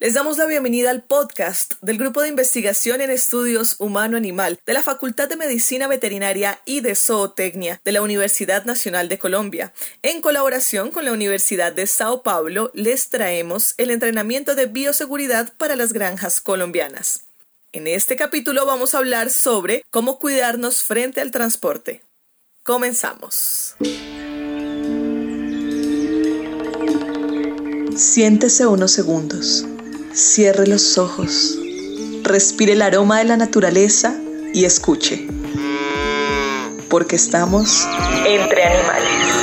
Les damos la bienvenida al podcast del Grupo de Investigación en Estudios Humano-Animal de la Facultad de Medicina Veterinaria y de Zootecnia de la Universidad Nacional de Colombia. En colaboración con la Universidad de Sao Paulo, les traemos el entrenamiento de bioseguridad para las granjas colombianas. En este capítulo vamos a hablar sobre cómo cuidarnos frente al transporte. Comenzamos. Siéntese unos segundos. Cierre los ojos, respire el aroma de la naturaleza y escuche. Porque estamos entre animales.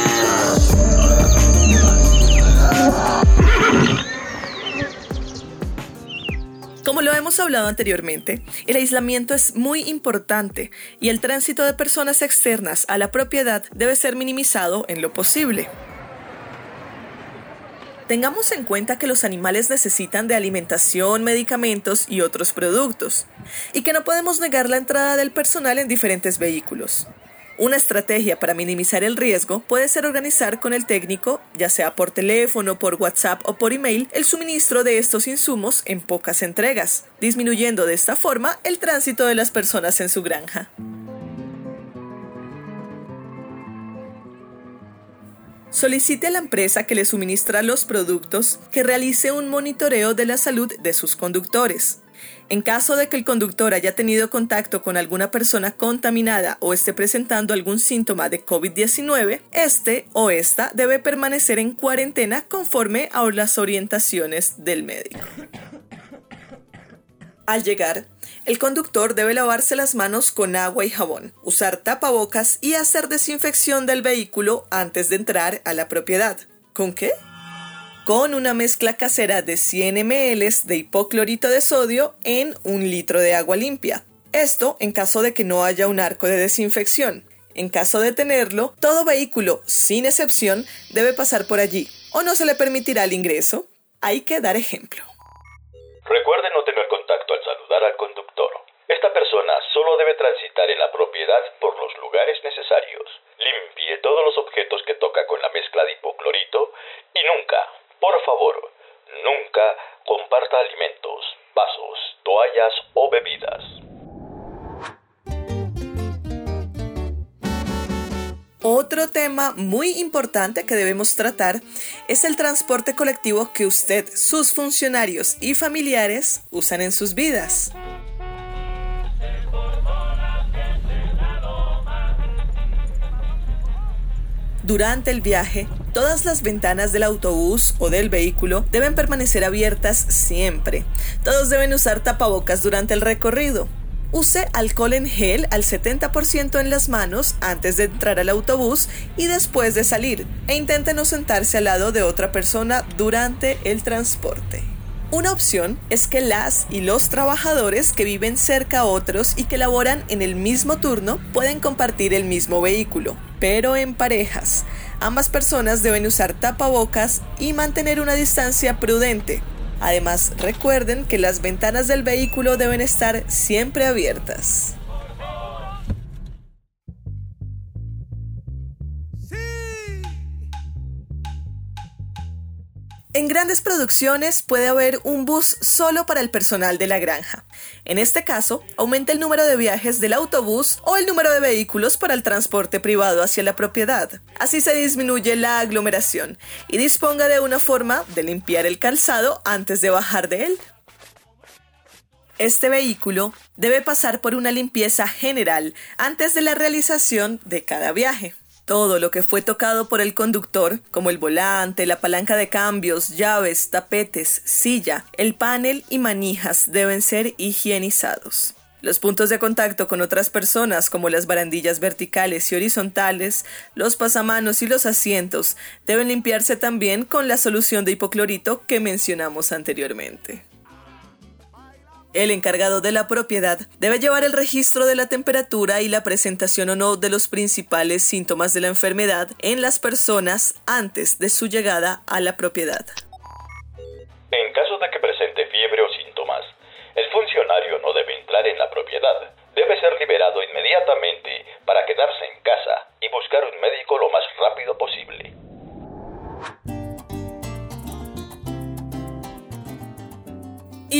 Como lo hemos hablado anteriormente, el aislamiento es muy importante y el tránsito de personas externas a la propiedad debe ser minimizado en lo posible. Tengamos en cuenta que los animales necesitan de alimentación, medicamentos y otros productos, y que no podemos negar la entrada del personal en diferentes vehículos. Una estrategia para minimizar el riesgo puede ser organizar con el técnico, ya sea por teléfono, por WhatsApp o por email, el suministro de estos insumos en pocas entregas, disminuyendo de esta forma el tránsito de las personas en su granja. Solicite a la empresa que le suministra los productos que realice un monitoreo de la salud de sus conductores. En caso de que el conductor haya tenido contacto con alguna persona contaminada o esté presentando algún síntoma de COVID-19, este o esta debe permanecer en cuarentena conforme a las orientaciones del médico. Al llegar, el conductor debe lavarse las manos con agua y jabón, usar tapabocas y hacer desinfección del vehículo antes de entrar a la propiedad. ¿Con qué? Con una mezcla casera de 100 ml de hipoclorito de sodio en un litro de agua limpia. Esto en caso de que no haya un arco de desinfección. En caso de tenerlo, todo vehículo, sin excepción, debe pasar por allí, o no se le permitirá el ingreso. Hay que dar ejemplo. Recuerde no tener contacto al saludar al conductor. Esta persona solo debe transitar en la propiedad por los lugares necesarios. Limpie todos los objetos que toca con la mezcla de hipoclorito y nunca, por favor, nunca comparta alimentos, vasos, toallas o bebidas. Otro tema muy importante que debemos tratar es el transporte colectivo que usted, sus funcionarios y familiares usan en sus vidas. Durante el viaje, todas las ventanas del autobús o del vehículo deben permanecer abiertas siempre. Todos deben usar tapabocas durante el recorrido. Use alcohol en gel al 70% en las manos antes de entrar al autobús y después de salir e intente no sentarse al lado de otra persona durante el transporte. Una opción es que las y los trabajadores que viven cerca a otros y que laboran en el mismo turno pueden compartir el mismo vehículo, pero en parejas. Ambas personas deben usar tapabocas y mantener una distancia prudente, Además, recuerden que las ventanas del vehículo deben estar siempre abiertas. En grandes producciones puede haber un bus solo para el personal de la granja. En este caso, aumenta el número de viajes del autobús o el número de vehículos para el transporte privado hacia la propiedad. Así se disminuye la aglomeración y disponga de una forma de limpiar el calzado antes de bajar de él. Este vehículo debe pasar por una limpieza general antes de la realización de cada viaje. Todo lo que fue tocado por el conductor, como el volante, la palanca de cambios, llaves, tapetes, silla, el panel y manijas, deben ser higienizados. Los puntos de contacto con otras personas, como las barandillas verticales y horizontales, los pasamanos y los asientos, deben limpiarse también con la solución de hipoclorito que mencionamos anteriormente. El encargado de la propiedad debe llevar el registro de la temperatura y la presentación o no de los principales síntomas de la enfermedad en las personas antes de su llegada a la propiedad. En caso de que presente fiebre o síntomas, el funcionario no debe entrar en la propiedad. Debe ser liberado inmediatamente para quedarse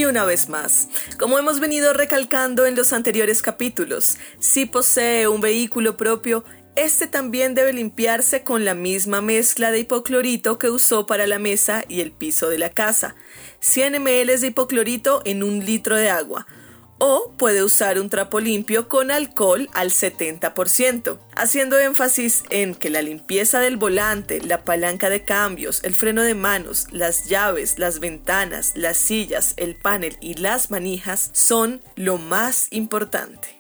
Una vez más, como hemos venido recalcando en los anteriores capítulos, si posee un vehículo propio, este también debe limpiarse con la misma mezcla de hipoclorito que usó para la mesa y el piso de la casa. 100 ml de hipoclorito en un litro de agua. O puede usar un trapo limpio con alcohol al 70%, haciendo énfasis en que la limpieza del volante, la palanca de cambios, el freno de manos, las llaves, las ventanas, las sillas, el panel y las manijas son lo más importante.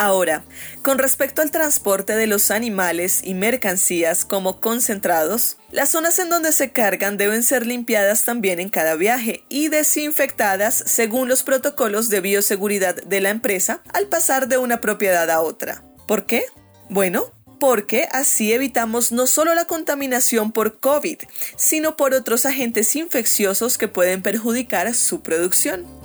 Ahora, con respecto al transporte de los animales y mercancías como concentrados, las zonas en donde se cargan deben ser limpiadas también en cada viaje y desinfectadas según los protocolos de bioseguridad de la empresa al pasar de una propiedad a otra. ¿Por qué? Bueno, porque así evitamos no solo la contaminación por COVID, sino por otros agentes infecciosos que pueden perjudicar su producción.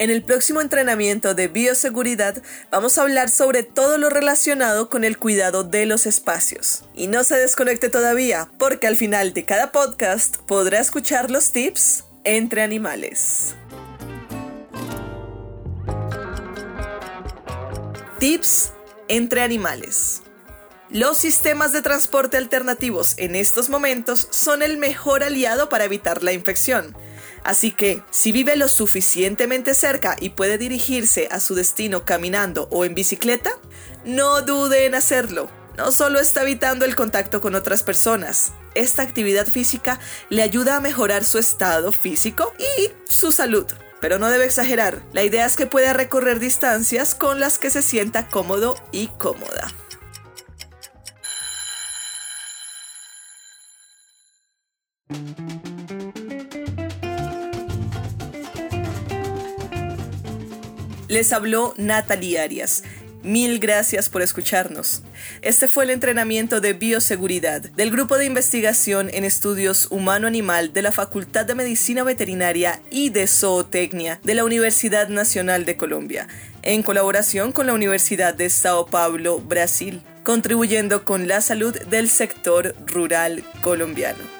En el próximo entrenamiento de bioseguridad vamos a hablar sobre todo lo relacionado con el cuidado de los espacios. Y no se desconecte todavía, porque al final de cada podcast podrá escuchar los tips entre animales. Tips entre animales. Los sistemas de transporte alternativos en estos momentos son el mejor aliado para evitar la infección. Así que, si vive lo suficientemente cerca y puede dirigirse a su destino caminando o en bicicleta, no dude en hacerlo. No solo está evitando el contacto con otras personas, esta actividad física le ayuda a mejorar su estado físico y su salud. Pero no debe exagerar, la idea es que pueda recorrer distancias con las que se sienta cómodo y cómoda. Les habló Natalie Arias. Mil gracias por escucharnos. Este fue el entrenamiento de bioseguridad del Grupo de Investigación en Estudios Humano-Animal de la Facultad de Medicina Veterinaria y de Zootecnia de la Universidad Nacional de Colombia, en colaboración con la Universidad de Sao Paulo, Brasil, contribuyendo con la salud del sector rural colombiano.